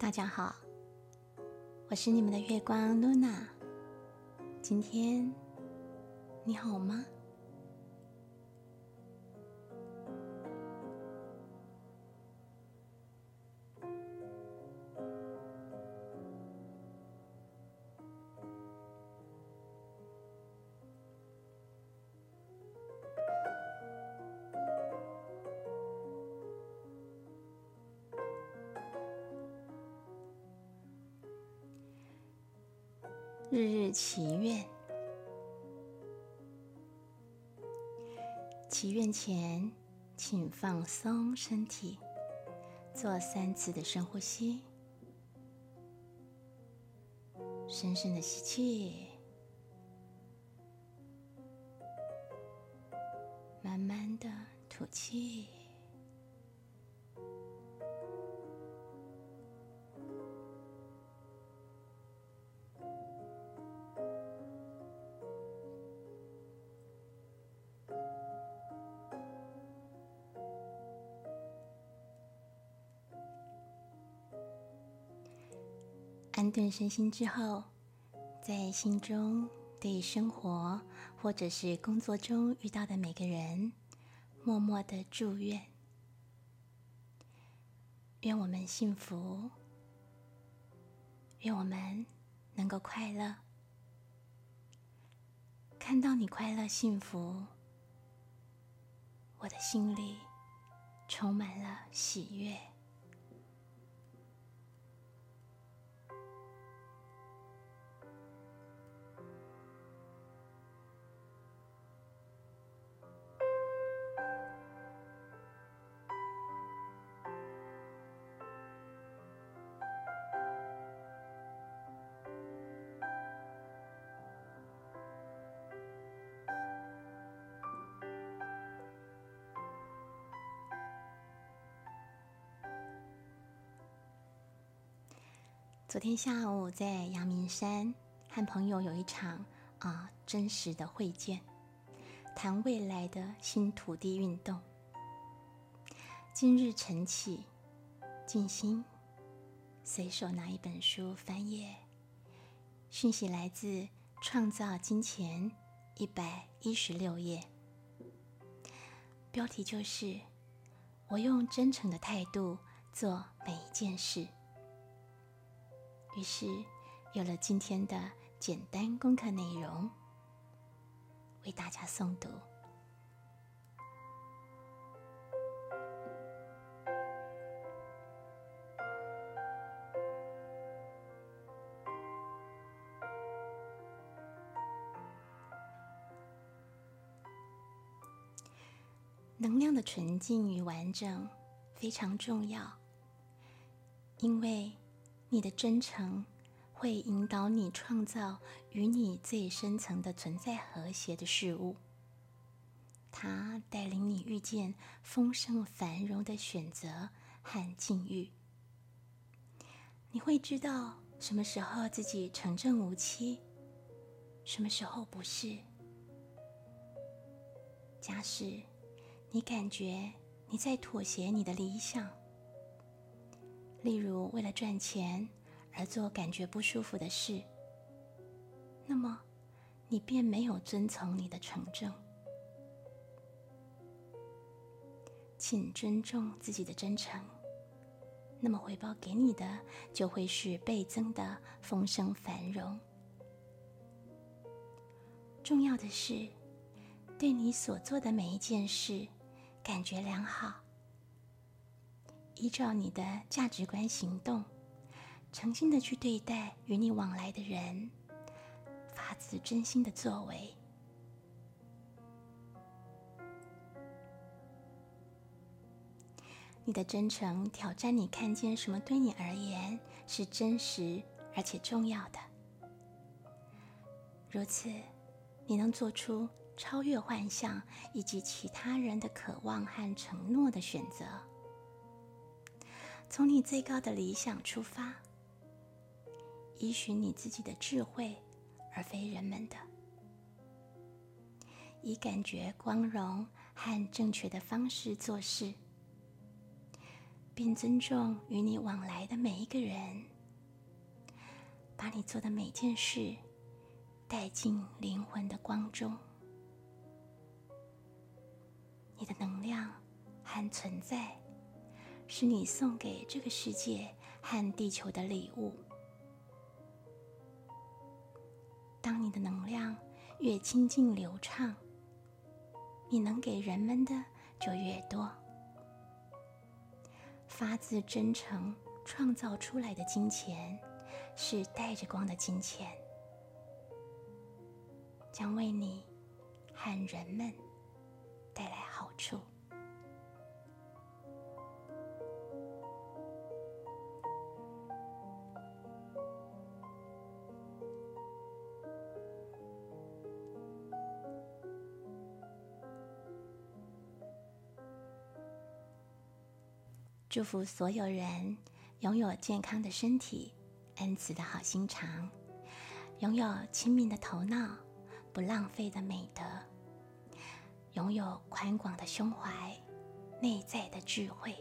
大家好，我是你们的月光露娜。今天你好吗？日日祈愿，祈愿前，请放松身体，做三次的深呼吸，深深的吸气，慢慢的吐气。安顿身心之后，在心中对生活或者是工作中遇到的每个人，默默的祝愿：愿我们幸福，愿我们能够快乐。看到你快乐幸福，我的心里充满了喜悦。昨天下午在阳明山和朋友有一场啊真实的会见，谈未来的新土地运动。今日晨起，静心，随手拿一本书翻页，讯息来自《创造金钱》一百一十六页，标题就是“我用真诚的态度做每一件事”。于是，有了今天的简单功课内容，为大家诵读。能量的纯净与完整非常重要，因为。你的真诚会引导你创造与你最深层的存在和谐的事物。它带领你遇见丰盛繁荣的选择和境遇。你会知道什么时候自己成正无欺，什么时候不是。假使你感觉你在妥协你的理想。例如，为了赚钱而做感觉不舒服的事，那么你便没有遵从你的成正。请尊重自己的真诚，那么回报给你的就会是倍增的丰盛繁荣。重要的是，对你所做的每一件事感觉良好。依照你的价值观行动，诚心的去对待与你往来的人，发自真心的作为。你的真诚挑战你看见什么对你而言是真实而且重要的。如此，你能做出超越幻象以及其他人的渴望和承诺的选择。从你最高的理想出发，依循你自己的智慧，而非人们的，以感觉光荣和正确的方式做事，并尊重与你往来的每一个人，把你做的每件事带进灵魂的光中。你的能量和存在，是你送给这个世界和地球的礼物。当你的能量越清净流畅，你能给人们的就越多。发自真诚创造出来的金钱，是带着光的金钱，将为你和人们带来好处。祝福所有人拥有健康的身体、恩慈的好心肠，拥有亲民的头脑、不浪费的美德，拥有宽广的胸怀、内在的智慧。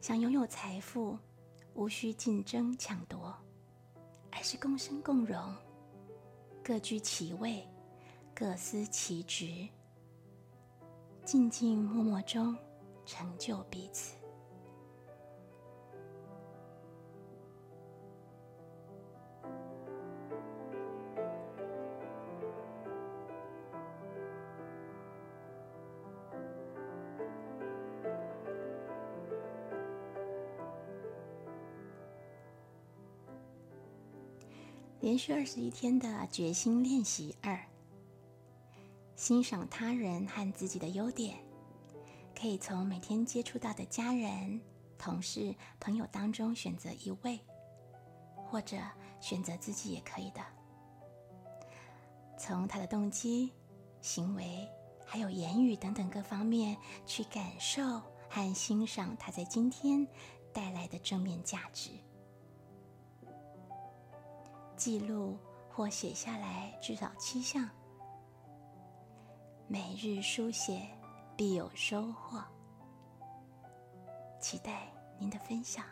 想拥有财富，无需竞争抢夺，而是共生共荣，各居其位，各司其职，静静默默中。成就彼此。连续二十一天的决心练习二：欣赏他人和自己的优点。可以从每天接触到的家人、同事、朋友当中选择一位，或者选择自己也可以的。从他的动机、行为，还有言语等等各方面去感受和欣赏他在今天带来的正面价值。记录或写下来至少七项，每日书写。必有收获，期待您的分享。